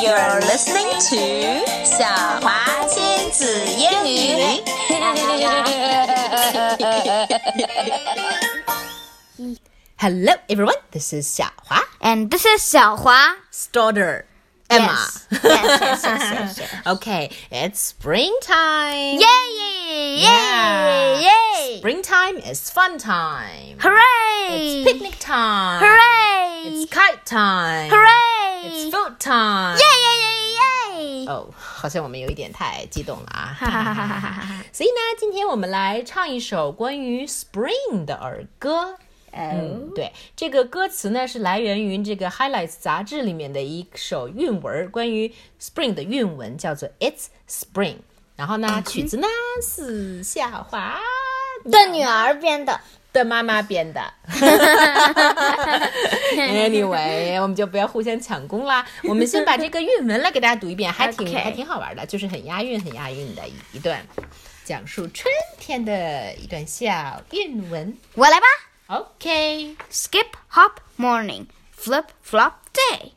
You're listening to 小华亲子英语。Hello everyone, this is 小华 And this is 小华。 daughter Emma. Yes. Yes, yes, yes, yes, yes. okay, it's springtime. Yay! Yay! Yeah. Yay! Springtime is fun time. Hooray! It's picnic time. Hooray! It's kite time. Hooray! It's food time. Yay! Yay! Yay! Yay! 哦，好像我们有一点太激动了啊！哈哈哈哈哈哈！所以呢，今天我们来唱一首关于 spring 的儿歌。嗯，对，这个歌词呢是来源于这个 Highlights 杂志里面的一首韵文，关于 spring 的韵文叫做 It's Spring。然后呢，曲子呢是夏华的女儿编的。的妈妈编的。anyway，我们就不要互相抢功啦。我们先把这个韵文来给大家读一遍，还挺 Okay 还挺好玩的，就是很押韵、很押韵的一一段讲述春天的一段小韵文。我来吧。OK，Skip hop morning, flip flop day.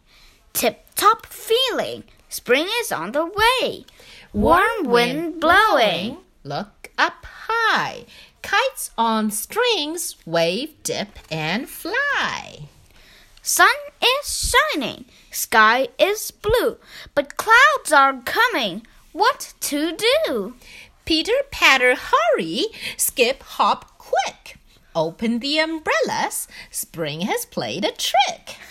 Tip top feeling, spring is on the way. Warm wind blowing. Look up high. Kites on strings wave, dip, and fly. Sun is shining, sky is blue, but clouds are coming. What to do? Pitter patter hurry, skip hop quick. Open the umbrellas, spring has played a trick.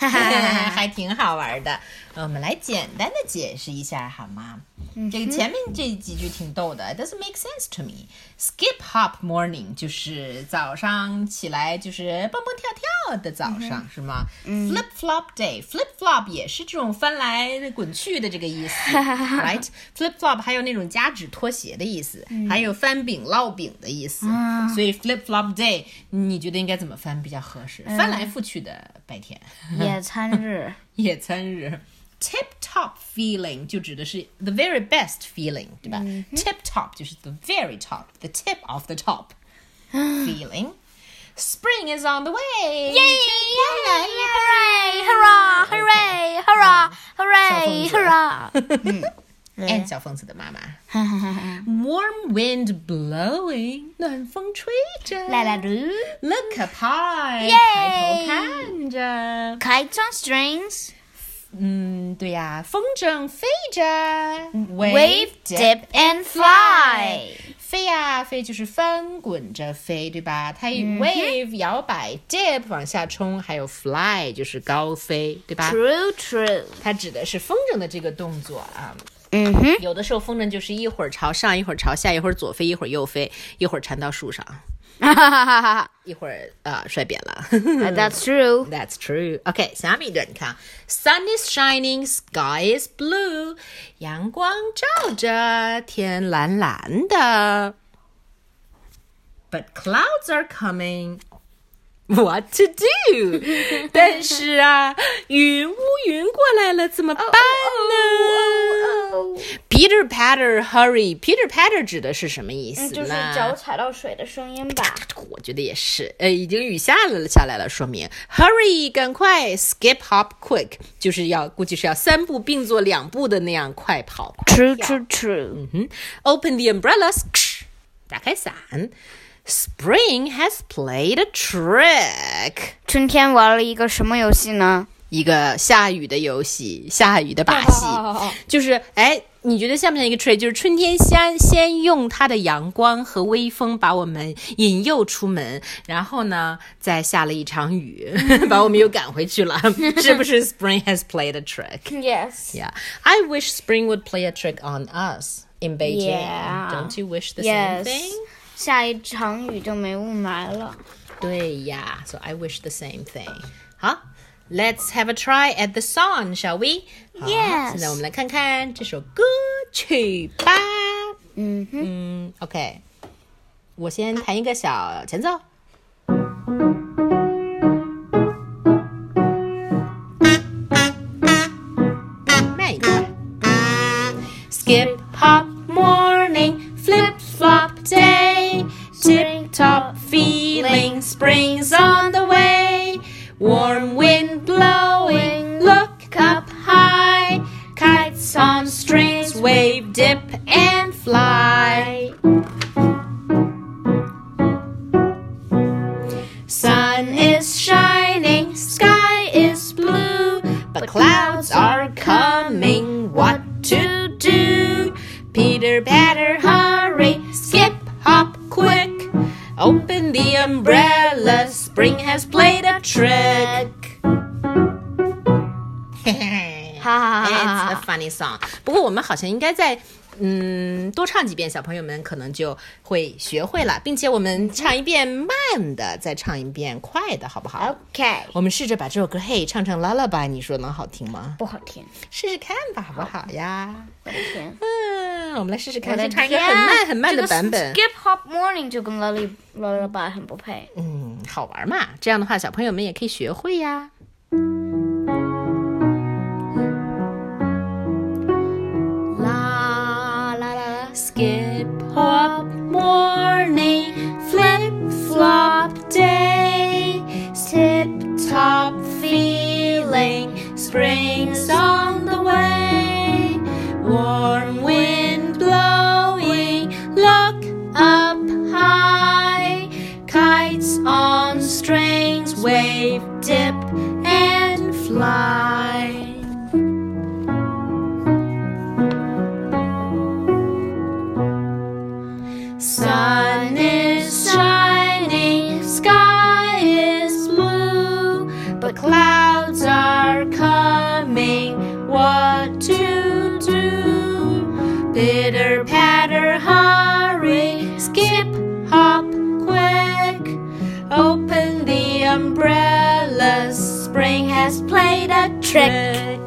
这个前面这几句挺逗的 doesn't make sense to me. Skip hop morning 就是早上起来就是蹦蹦跳跳的早上、是吗、f l i p flop day，flip flop 也是这种翻来滚去的这个意思，right？flip flop 还有那种夹趾拖鞋的意思，还有翻饼烙饼的意思，所以 flip flop day 你觉得应该怎么翻比较合适？翻来覆去的白天。野餐日。野餐日。Tip top feeling 就指的是 the very best feeling，对吧、t i p top 就是 the very top，the tip of the top feeling。Spring is on the way！ Yay! Hooray! Hurrah! Hooray! Hurrah! Hooray! Hurrah! 哎，小疯子的妈妈。Warm wind blowing，暖风吹着。啦啦噜 Look up high， Yay 抬头看着。 Kites on strings, 嗯，对呀，风筝飞着 wave, dip, and fly. 飞呀、飞就是翻滚着飞，对吧？它以 wave 摇摆，dip 往下冲，还有 fly 就是高飞，对吧？True, true. 它指的是风筝的这个动作啊。嗯哼，有的时候风筝就是一会儿朝上，一会儿朝下，一会儿左飞，一会儿右飞，一会儿缠到树上。一会儿呃摔扁了。That's true. That's true. OK，下面一段你看，Sun is shining, sky is blue，阳光照着，天蓝蓝的。But clouds are coming. What to do？但是啊，云乌云过来了，怎么办呢、Peter patter hurry. Peter patter 指的是什么意思呢？就是脚踩到水的声音吧。我觉得也是，呃，已经雨下了下来了，说明 hurry 赶快 skip hop quick 就是要估计是要三步并作两步的那样快跑。True, true, true. 嗯，open the umbrellas，打开伞。Spring has played a trick，春天玩了一个什么游戏呢？一个下雨的游戏，下雨的把戏，就是哎，你觉得像不像一个 trick？就是春天先先用它的阳光和微风把我们引诱出门，然后呢，再下了一场雨，把我们又赶回去了，是不是？Spring has played a trick. Yes. Yeah, I wish spring would play a trick on us in Beijing. Yeah. Don't you wish the Yes. same thing? 下一场雨就没雾霾了。对呀，so I wish the same thing. 好，Let's have a try at the song, shall we? Yes 现在我们来看看这首歌曲吧。嗯哼，嗯，OK，我先弹一个小前奏。慢一点。Skip hop wave, dip, and fly. Sun is shining, sky is blue, but clouds are coming. What to do? Pitter, patter, hurry, skip, hop, quick. Open the umbrella, spring has played a trick. It's a funny song. 我们好像应该在嗯多唱几遍，小朋友们可能就会学会了，并且我们唱一遍慢的，再唱一遍快的，好不好 OK，我们试着把这首歌嘿唱成 lullaby，你说能好听吗？不好听，试试看吧，好不好呀？不好听。嗯，我们来试试看，我的先唱一个很慢很慢的版本。Skip Hop Morning 就跟 Lullaby 很不配。嗯，好玩嘛？这样的话，小朋友们也可以学会呀。Feeling, spring's patter, hurry, skip, hop, quick. Open the umbrellas, spring has played a trick.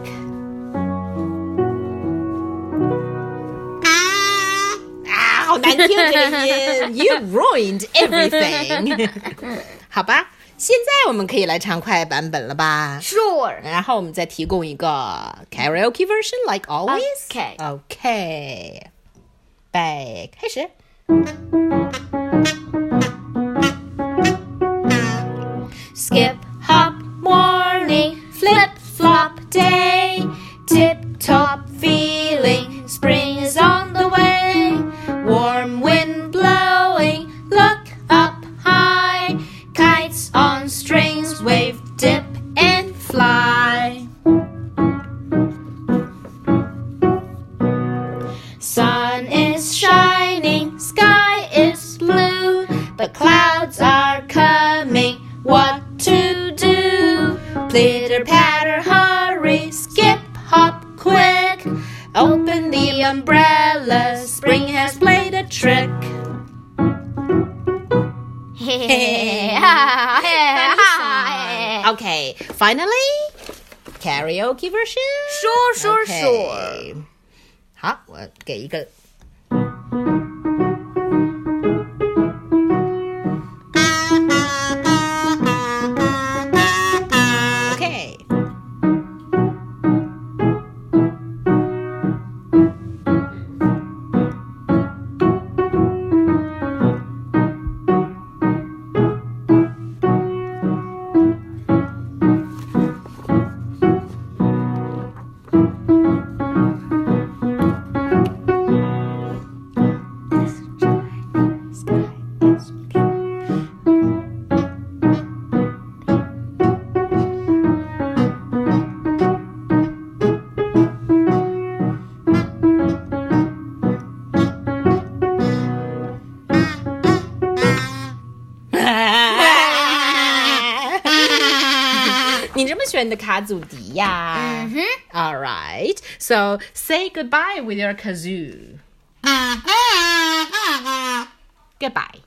Ah, 好难听这个音，You ruined everything 。好吧，现在我们可以来唱快版本了吧？ ，Sure。然后我们再提供一个 karaoke version, like always. Okay. OK， 备开始。Skip, the umbrella, spring has played a trick. Okay, finally, karaoke version. Sure, sure, Okay. sure. 好，我给一个。 你这么喜欢你的卡祖笛呀？嗯哼。 All right, so say goodbye with your kazoo. Goodbye.